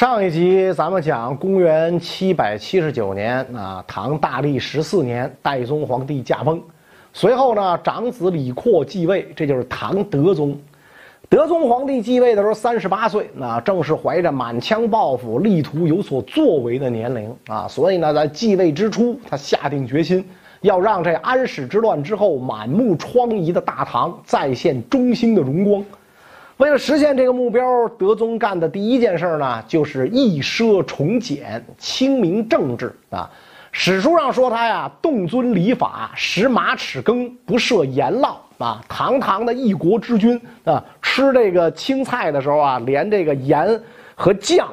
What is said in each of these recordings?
上一集咱们讲公元七百七十九年啊，唐大历十四年，代宗皇帝驾崩，随后呢，长子李阔继位，这就是唐德宗。德宗皇帝继位的时候三十八岁，那正是怀着满腔抱负、力图有所作为的年龄啊。所以呢，在继位之初，他下定决心要让这安史之乱之后满目疮痍的大唐再现中兴的荣光。为了实现这个目标，德宗干的第一件事呢，就是抑奢崇俭、清明政治啊。史书上说他呀，动尊礼法，食马齿羹，不设盐烙啊。堂堂的一国之君啊，吃这个青菜的时候啊，连这个盐和酱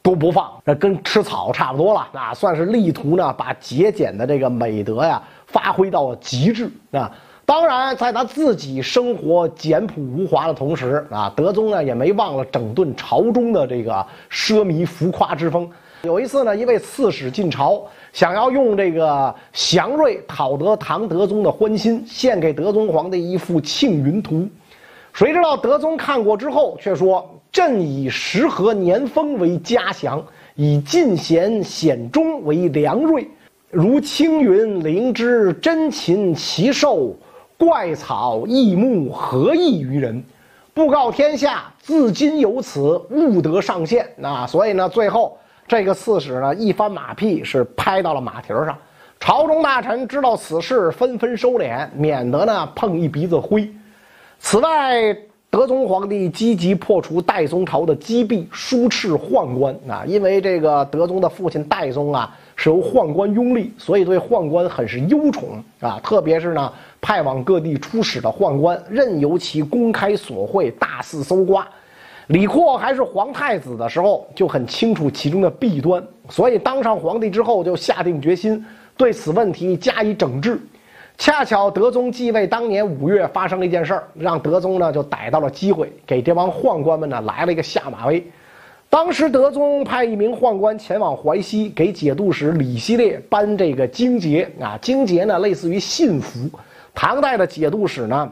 都不放，那跟吃草差不多了啊。算是力图呢，把节俭的这个美德呀发挥到了极致啊。当然，在他自己生活简朴无华的同时啊，德宗呢也没忘了整顿朝中的这个奢靡浮夸之风。有一次呢，一位刺史进朝，想要用这个祥瑞讨得唐德宗的欢心，献给德宗皇帝一幅庆云图。谁知道德宗看过之后，却说：“朕以时和年丰为嘉祥，以进贤显忠为良瑞，如青云灵芝，珍禽奇兽。”怪草异木何异于人？布告天下，自今有此，勿得上线。那所以呢，最后这个刺史呢一翻马屁，是拍到了马蹄上。朝中大臣知道此事，纷纷收敛，免得呢碰一鼻子灰。此外，德宗皇帝积极破除代宗朝的积弊，疏斥宦官啊。因为这个德宗的父亲代宗啊是由宦官拥立，所以对宦官很是忧宠啊。特别是呢。派往各地出使的宦官，任由其公开索贿、大肆搜刮。李阔还是皇太子的时候，就很清楚其中的弊端，所以当上皇帝之后，就下定决心对此问题加以整治。恰巧德宗继位当年五月发生了一件事儿，让德宗呢就逮到了机会，给这帮宦官们呢来了一个下马威。当时德宗派一名宦官前往淮西，给节度使李希烈颁这个荆节啊，荆节呢类似于信符。唐代的节度使呢，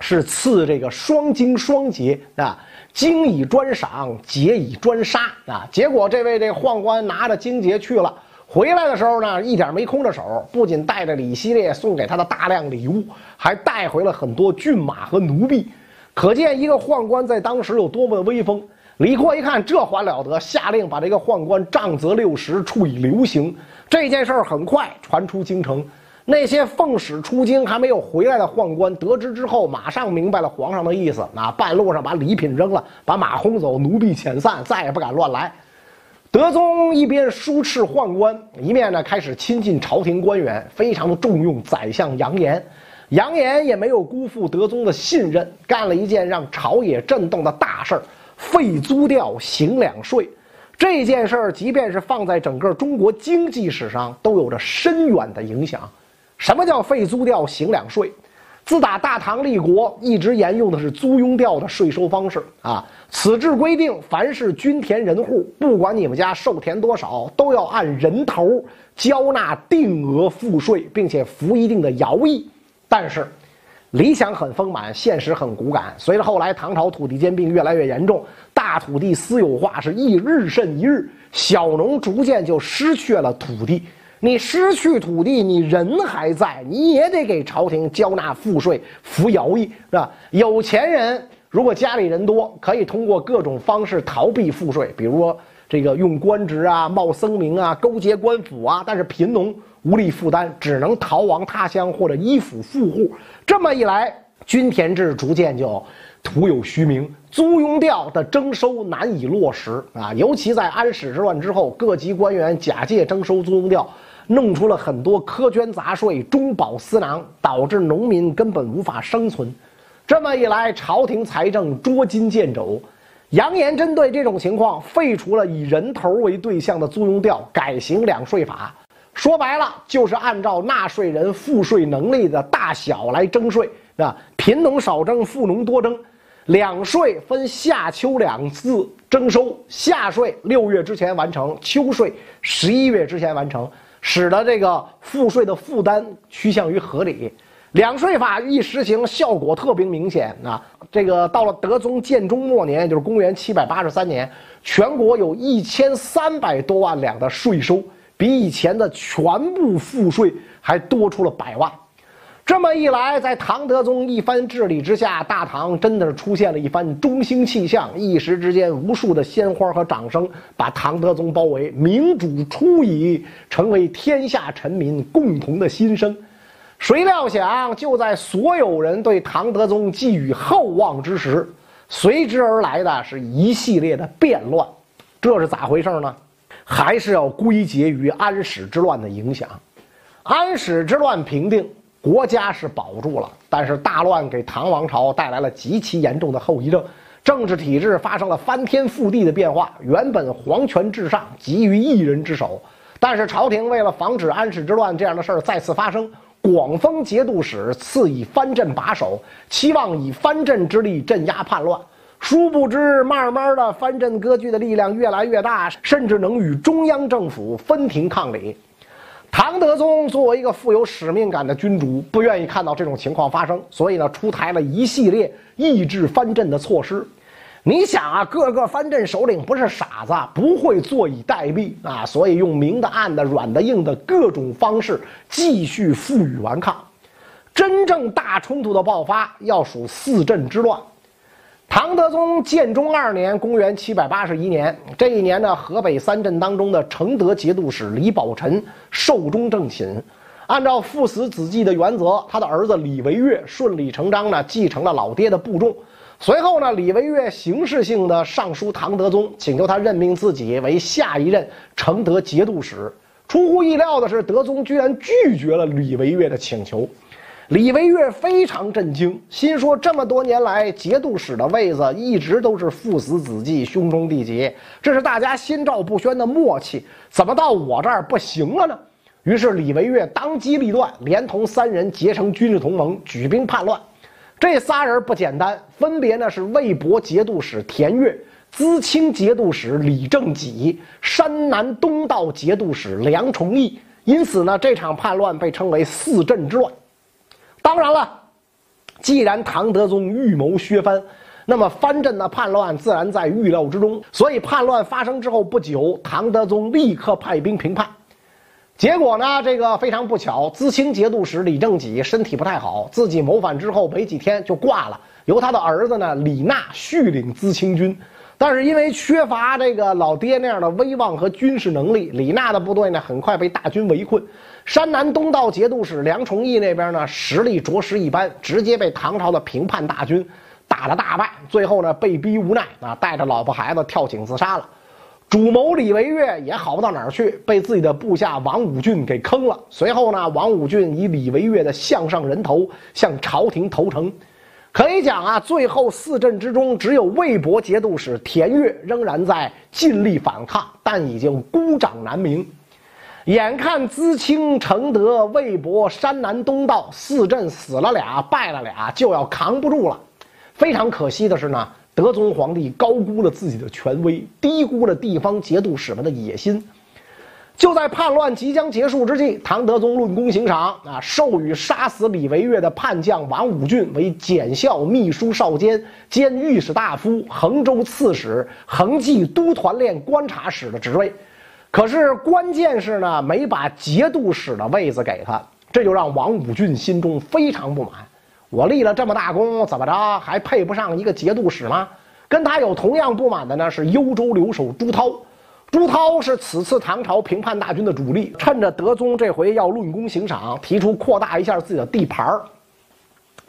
是赐这个双荆双节啊，荆以专赏，节以专杀啊。结果这位这宦官拿着荆节去了，回来的时候呢，一点没空着手，不仅带着李希烈送给他的大量礼物，还带回了很多骏马和奴婢。可见一个宦官在当时有多么的威风。李阔一看这还了得，下令把这个宦官杖责六十，处以流刑。这件事儿很快传出京城。那些奉使出京还没有回来的宦官得知之后，马上明白了皇上的意思，啊，半路上把礼品扔了，把马轰走，奴婢遣散，再也不敢乱来。德宗一边疏斥宦官，一面呢开始亲近朝廷官员，非常的重用宰相杨炎。杨炎也没有辜负德宗的信任，干了一件让朝野震动的大事儿——废租调，行两税。这件事儿，即便是放在整个中国经济史上，都有着深远的影响。什么叫废租调行两税？自打大唐立国，一直沿用的是租庸调的税收方式啊。此制规定，凡是均田人户，不管你们家受田多少，都要按人头交纳定额赋税，并且服一定的徭役。但是，理想很丰满，现实很骨感。随着后来唐朝土地兼并越来越严重，大土地私有化是一日甚一日，小农逐渐就失去了土地。你失去土地，你人还在，你也得给朝廷交纳赋税、服徭役，是吧？有钱人如果家里人多，可以通过各种方式逃避赋税，比如说这个用官职啊、冒僧名啊、勾结官府啊。但是贫农无力负担，只能逃亡他乡或者依附富户。这么一来，均田制逐渐就徒有虚名，租庸调的征收难以落实啊！尤其在安史之乱之后，各级官员假借征收租庸调。弄出了很多苛捐杂税、中饱私囊，导致农民根本无法生存。这么一来，朝廷财政捉襟见肘。扬言针对这种情况，废除了以人头为对象的租庸调，改行两税法。说白了，就是按照纳税人赋税能力的大小来征税啊。贫农少征，富农多征。两税分夏秋两次征收，夏税六月之前完成，秋税十一月之前完成。使得这个赋税的负担趋向于合理，两税法一实行，效果特别明显啊！这个到了德宗建中末年，也就是公元七百八十三年，全国有一千三百多万两的税收，比以前的全部赋税还多出了百万。这么一来，在唐德宗一番治理之下，大唐真的是出现了一番中兴气象。一时之间，无数的鲜花和掌声把唐德宗包围，明主初矣，成为天下臣民共同的心声。谁料想，就在所有人对唐德宗寄予厚望之时，随之而来的是一系列的变乱。这是咋回事呢？还是要归结于安史之乱的影响。安史之乱平定。国家是保住了，但是大乱给唐王朝带来了极其严重的后遗症，政治体制发生了翻天覆地的变化。原本皇权至上，集于一人之手，但是朝廷为了防止安史之乱这样的事儿再次发生，广封节度使，赐以藩镇把守，期望以藩镇之力镇压叛乱。殊不知，慢慢的藩镇割据的力量越来越大，甚至能与中央政府分庭抗礼。唐德宗作为一个富有使命感的君主，不愿意看到这种情况发生，所以呢，出台了一系列抑制藩镇的措施。你想啊，各个藩镇首领不是傻子，不会坐以待毙啊，所以用明的、暗的、软的、硬的各种方式继续负隅顽抗。真正大冲突的爆发，要数四镇之乱。唐德宗建中二年，公元七百八十一年，这一年呢，河北三镇当中的承德节度使李宝臣寿终正寝。按照父死子继的原则，他的儿子李维岳顺理成章地继承了老爹的部众。随后呢，李维岳形式性的上书唐德宗，请求他任命自己为下一任承德节度使。出乎意料的是，德宗居然拒绝了李维岳的请求。李维岳非常震惊，心说：这么多年来，节度使的位子一直都是父死子继、兄终弟及，这是大家心照不宣的默契，怎么到我这儿不行了呢？于是李维岳当机立断，连同三人结成军事同盟，举兵叛乱。这仨人不简单，分别呢是魏博节度使田悦、淄青节度使李正己、山南东道节度使梁崇义。因此呢，这场叛乱被称为四镇之乱。当然了，既然唐德宗预谋削藩，那么藩镇的叛乱自然在预料之中。所以叛乱发生之后不久，唐德宗立刻派兵平叛。结果呢，这个非常不巧，淄青节度使李正己身体不太好，自己谋反之后没几天就挂了，由他的儿子呢李纳续领淄青军。但是因为缺乏这个老爹那样的威望和军事能力，李纳的部队呢很快被大军围困。山南东道节度使梁崇义那边呢实力着实一般，直接被唐朝的平叛大军打了大败。最后呢被逼无奈啊，带着老婆孩子跳井自杀了。主谋李维岳也好不到哪儿去，被自己的部下王武俊给坑了。随后呢，王武俊以李维岳的项上人头向朝廷投诚。可以讲啊，最后四镇之中，只有魏博节度使田悦仍然在尽力反抗，但已经孤掌难鸣。眼看淄青、承德、魏博、山南东道四镇死了俩，败了俩，就要扛不住了。非常可惜的是呢，德宗皇帝高估了自己的权威，低估了地方节度使们的野心。就在叛乱即将结束之际，唐德宗论功行赏啊，授予杀死李维岳的叛将王武俊为检校秘书少监兼御史大夫、衡州刺史、衡济都团练观察使的职位。可是关键是呢，没把节度使的位子给他，这就让王武俊心中非常不满。我立了这么大功，怎么着还配不上一个节度使吗？跟他有同样不满的呢，是幽州留守朱涛。朱涛是此次唐朝平叛大军的主力，趁着德宗这回要论功行赏，提出扩大一下自己的地盘儿。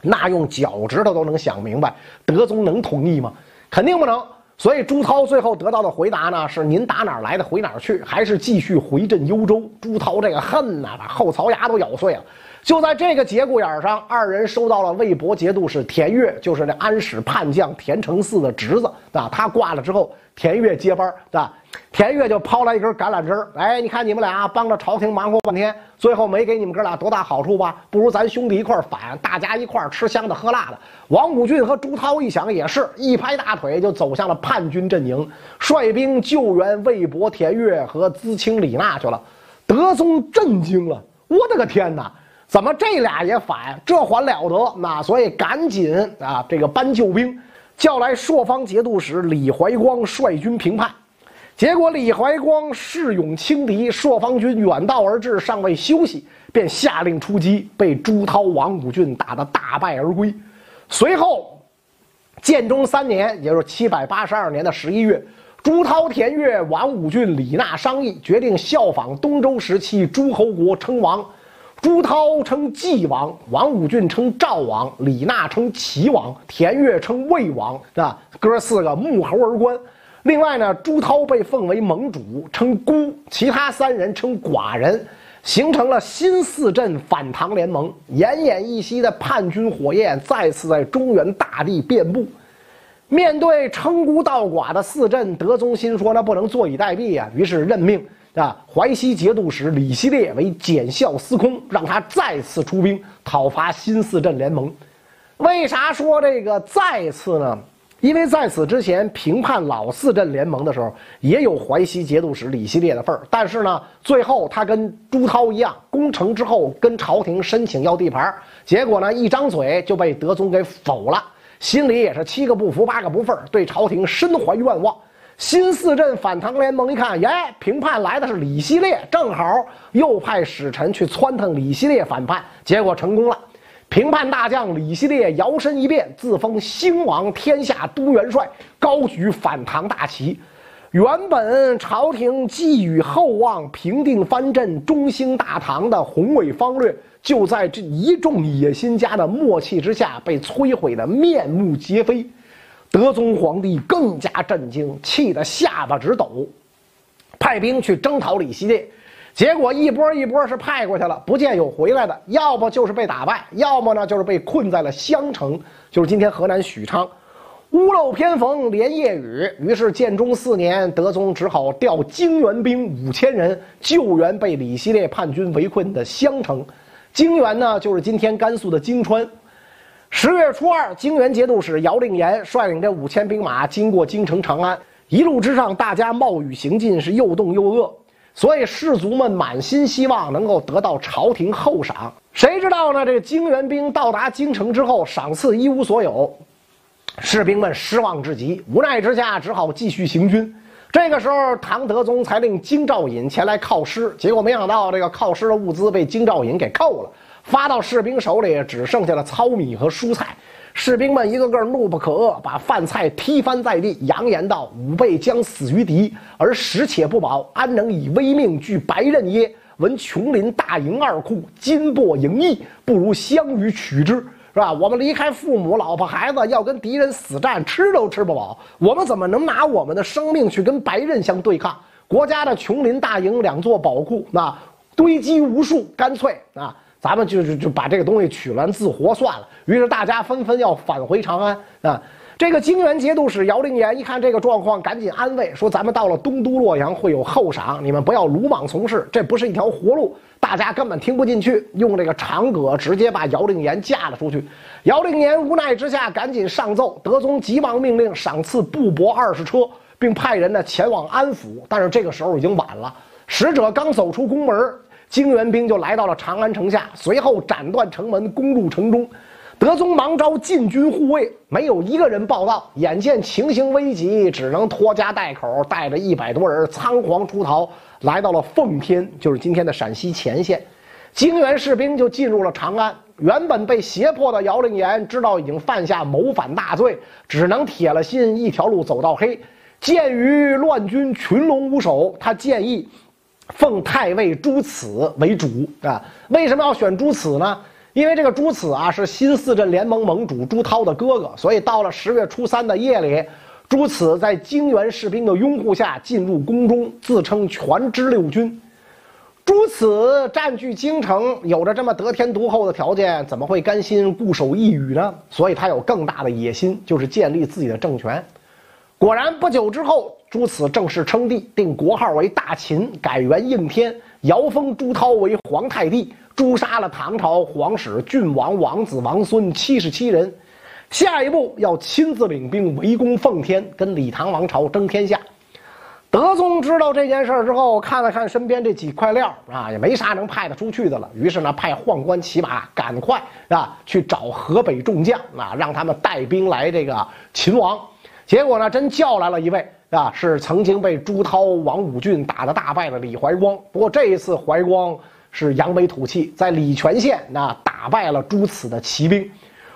那用脚趾头都能想明白，德宗能同意吗？肯定不能。所以朱涛最后得到的回答呢是：您打哪儿来的回哪儿去，还是继续回镇幽州。朱涛这个恨呐，把后槽牙都咬碎了。就在这个节骨眼上，二人收到了魏博节度使田悦，就是那安史叛将田承嗣的侄子啊。他挂了之后，田悦接班儿，对吧？田悦就抛来一根橄榄枝儿，哎，你看你们俩帮着朝廷忙活半天，最后没给你们哥俩多大好处吧？不如咱兄弟一块儿反，大家一块儿吃香的喝辣的。王武俊和朱涛一想也是，一拍大腿就走向了叛军阵营，率兵救援魏博、田悦和淄青、李纳去了。德宗震惊了，我的个天哪！怎么这俩也反？这还了得？那所以赶紧啊，这个搬救兵，叫来朔方节度使李怀光率军平叛。结果李怀光恃勇轻敌，朔方军远道而至，尚未休息，便下令出击，被朱涛、王武俊打得大败而归。随后，建中三年，也就是七百八十二年的十一月，朱涛、田悦、王武俊、李纳商议，决定效仿东周时期诸侯国称王。朱涛称纪王，王武俊称赵王，李纳称齐王，田悦称魏王，是吧？哥四个沐猴而冠。另外呢，朱涛被奉为盟主，称孤；其他三人称寡人，形成了新四镇反唐联盟。奄奄一息的叛军火焰再次在中原大地遍布。面对称孤道寡的四镇，德宗心说：“那不能坐以待毙呀！”于是任命啊淮西节度使李希烈为检校司空，让他再次出兵讨伐新四镇联盟。为啥说这个再次呢？因为在此之前平叛老四镇联盟的时候，也有淮西节度使李希烈的份儿，但是呢，最后他跟朱涛一样，攻城之后跟朝廷申请要地盘，结果呢，一张嘴就被德宗给否了，心里也是七个不服八个不忿，对朝廷深怀怨望。新四镇反唐联盟一看，耶，平叛来的是李希烈，正好又派使臣去撺腾李希烈反叛，结果成功了。平叛大将李希烈摇身一变，自封兴王，天下都元帅，高举反唐大旗。原本朝廷寄予厚望，平定藩镇，中兴大唐的宏伟方略，就在这一众野心家的默契之下，被摧毁的面目皆非。德宗皇帝更加震惊，气得下巴直抖，派兵去征讨李希烈。结果一波一波是派过去了，不见有回来的，要么就是被打败，要么呢就是被困在了襄城，就是今天河南许昌。屋漏偏逢连夜雨，于是建中四年，德宗只好调泾原兵五千人救援被李希烈叛军围困的襄城。泾原呢，就是今天甘肃的泾川。十月初二，泾原节度使姚令言率领这五千兵马经过京城长安，一路之上，大家冒雨行进，是又冻又饿。所以士卒们满心希望能够得到朝廷厚赏，谁知道呢？这个泾原兵到达京城之后，赏赐一无所有，士兵们失望至极，无奈之下只好继续行军。这个时候，唐德宗才令京兆尹前来犒师，结果没想到这个犒师的物资被京兆尹给扣了，发到士兵手里只剩下了糙米和蔬菜。士兵们一个个怒不可遏，把饭菜踢翻在地，扬言道：“吾辈将死于敌，而食且不饱，安能以危命拒白刃耶？闻琼林大营二库，金帛盈溢，不如相与取之，是吧？我们离开父母、老婆、孩子，要跟敌人死战，吃都吃不饱，我们怎么能拿我们的生命去跟白刃相对抗？国家的琼林大营两座宝库，那堆积无数，干脆啊！”咱们就就就把这个东西取完自活算了。于是大家纷纷要返回长安啊。这个泾原节度使姚令言一看这个状况，赶紧安慰说：“咱们到了东都洛阳会有厚赏，你们不要鲁莽从事，这不是一条活路。”大家根本听不进去，用这个长戈直接把姚令言架了出去。姚令言无奈之下，赶紧上奏，德宗急忙命令赏赐布帛二十车，并派人呢前往安抚。但是这个时候已经晚了，使者刚走出宫门。泾原兵就来到了长安城下，随后斩断城门，攻入城中。德宗忙召禁军护卫，没有一个人报到。眼见情形危急，只能拖家带口，带着一百多人仓皇出逃，来到了奉天，就是今天的陕西前线。泾原士兵就进入了长安。原本被胁迫的姚令言知道已经犯下谋反大罪，只能铁了心一条路走到黑。鉴于乱军群龙无首，他建议。奉太尉朱此为主啊？为什么要选朱此呢？因为这个朱此啊是新四镇联盟盟主朱涛的哥哥，所以到了十月初三的夜里，朱此在泾原士兵的拥护下进入宫中，自称全知六军。朱此占据京城，有着这么得天独厚的条件，怎么会甘心固守一隅呢？所以他有更大的野心，就是建立自己的政权。果然，不久之后。朱此正式称帝，定国号为大秦，改元应天，遥封朱涛为皇太帝，诛杀了唐朝皇室郡王、王子、王孙七十七人。下一步要亲自领兵围攻奉天，跟李唐王朝争天下。德宗知道这件事之后，看了看身边这几块料啊，也没啥能派得出去的了。于是呢，派宦官骑马，赶快啊去找河北众将啊，让他们带兵来这个秦王。结果呢，真叫来了一位啊，是曾经被朱涛、王武俊打得大败的李怀光。不过这一次，怀光是扬眉吐气，在礼泉县那打败了朱此的骑兵。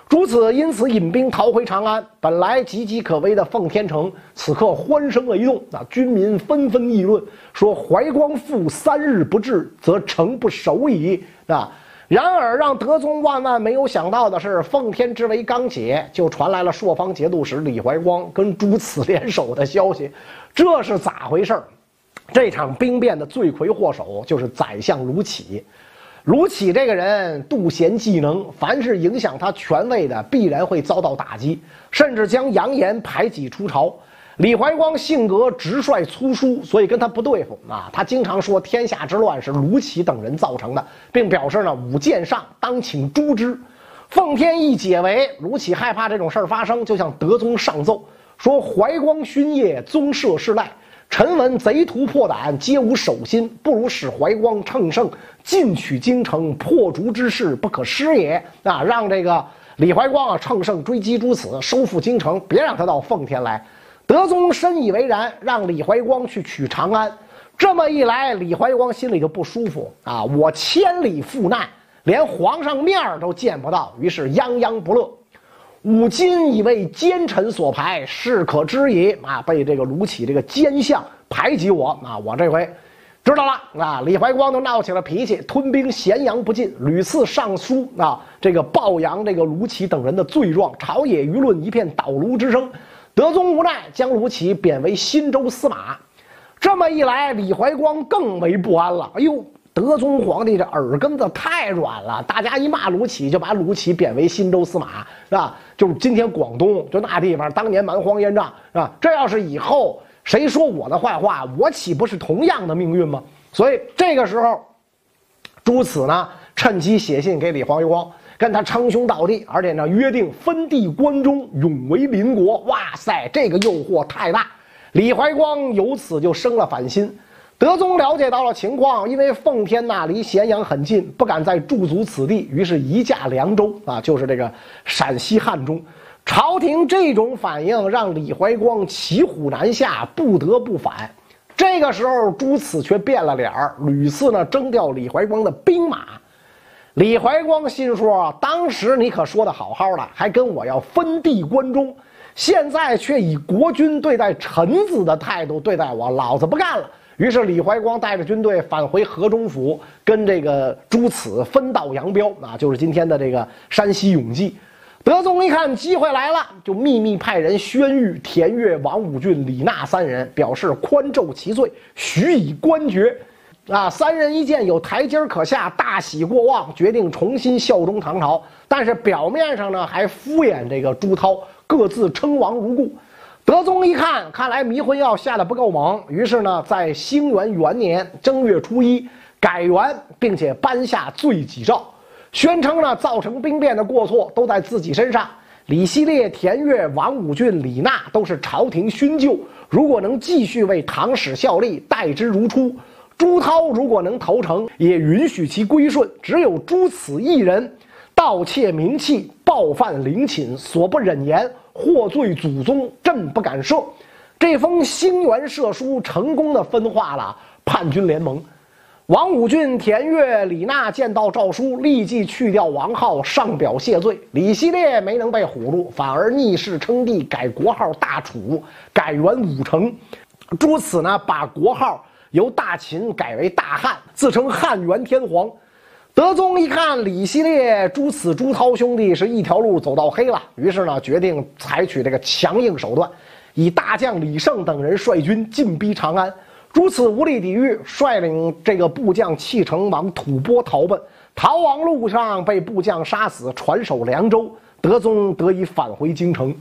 朱此因此引兵逃回长安。本来岌岌可危的奉天城，此刻欢声雷动。啊，军民纷纷议论，说怀光复三日不至，则城不守矣。啊，然而让德宗万万没有想到的是，奉天之围刚解，就传来了朔方节度使李怀光跟朱此联手的消息。这是咋回事这场兵变的罪魁祸首就是宰相卢杞。卢杞这个人妒贤嫉能，凡是影响他权位的，必然会遭到打击，甚至将杨炎排挤出朝。李怀光性格直率粗疏，所以跟他不对付啊。他经常说天下之乱是卢杞等人造成的，并表示呢武剑上当请诛之。奉天一解围，卢杞害怕这种事儿发生，就向德宗上奏说：怀光勋业，宗社世赖。臣闻贼徒破胆，皆无守心，不如使怀光乘胜进取京城，破竹之势不可失也。啊，让这个李怀光啊乘胜追击朱此，收复京城，别让他到奉天来。德宗深以为然，让李怀光去取长安。这么一来，李怀光心里就不舒服啊！我千里赴难，连皇上面儿都见不到，于是泱泱不乐。吾今已为奸臣所排，是可知矣。啊，被这个卢杞这个奸相排挤我啊，我这回知道了啊。李怀光都闹起了脾气，吞兵咸阳不进，屡次上书啊，这个暴扬这个卢杞等人的罪状，朝野舆论一片倒卢之声。德宗无奈，将卢杞贬为新州司马。这么一来，李怀光更为不安了。哎呦！德宗皇帝这耳根子太软了，大家一骂卢杞，就把卢杞贬为新州司马，是吧？就是今天广东，就那地方，当年蛮荒烟瘴，是吧？这要是以后谁说我的坏话，我岂不是同样的命运吗？所以这个时候，朱此呢，趁机写信给李怀光，跟他称兄道弟，而且呢，约定分地关中，永为邻国。哇塞，这个诱惑太大，李怀光由此就生了反心。德宗了解到了情况，因为奉天呐离咸阳很近，不敢再驻足此地，于是移驾凉州啊，就是这个陕西汉中。朝廷这种反应让李怀光骑虎难下，不得不反。这个时候，朱此却变了脸儿，屡次呢征调李怀光的兵马。李怀光心说：当时你可说的好好的，还跟我要分地关中，现在却以国君对待臣子的态度对待我，老子不干了。于是李怀光带着军队返回河中府，跟这个朱此分道扬镳啊，就是今天的这个山西永济。德宗一看机会来了，就秘密派人宣谕田悦、王武俊、李纳三人，表示宽咒其罪，许以官爵。啊，三人一见有台阶可下，大喜过望，决定重新效忠唐朝。但是表面上呢，还敷衍这个朱涛，各自称王如故。德宗一看，看来迷魂药下的不够猛，于是呢，在兴元元年正月初一改元，并且颁下罪己诏，宣称呢，造成兵变的过错都在自己身上。李希烈、田悦、王武俊、李纳都是朝廷勋旧，如果能继续为唐史效力，待之如初。朱涛如果能投诚，也允许其归顺。只有朱此一人，盗窃名器，暴犯陵寝，所不忍言。获罪祖宗，朕不敢赦。这封兴元赦书成功的分化了叛军联盟。王武俊、田悦、李纳见到诏书，立即去掉王号，上表谢罪。李希烈没能被唬住，反而逆势称帝，改国号大楚，改元武成。朱此呢，把国号由大秦改为大汉，自称汉元天皇。德宗一看李希烈、朱此、朱涛兄弟是一条路走到黑了，于是呢，决定采取这个强硬手段，以大将李胜等人率军进逼长安。朱此无力抵御，率领这个部将弃城往吐蕃逃奔，逃亡路上被部将杀死，传守凉州。德宗得以返回京城。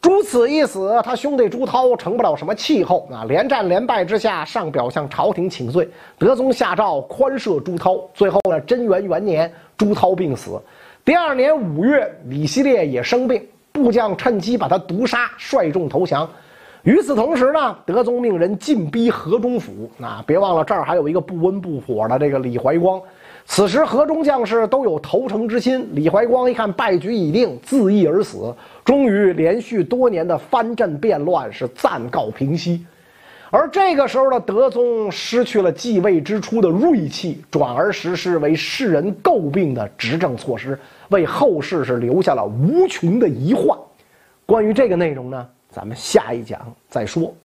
朱此一死，他兄弟朱涛成不了什么气候啊！连战连败之下，上表向朝廷请罪。德宗下诏宽赦朱涛。最后呢，贞元元年，朱涛病死。第二年五月，李希烈也生病，部将趁机把他毒杀，率众投降。与此同时呢，德宗命人进逼河中府。啊，别忘了这儿还有一个不温不火的这个李怀光。此时河中将士都有投诚之心。李怀光一看败局已定，自缢而死。终于，连续多年的藩镇变乱是暂告平息。而这个时候的德宗失去了继位之初的锐气，转而实施为世人诟病的执政措施，为后世是留下了无穷的遗患。关于这个内容呢？咱们下一讲再说。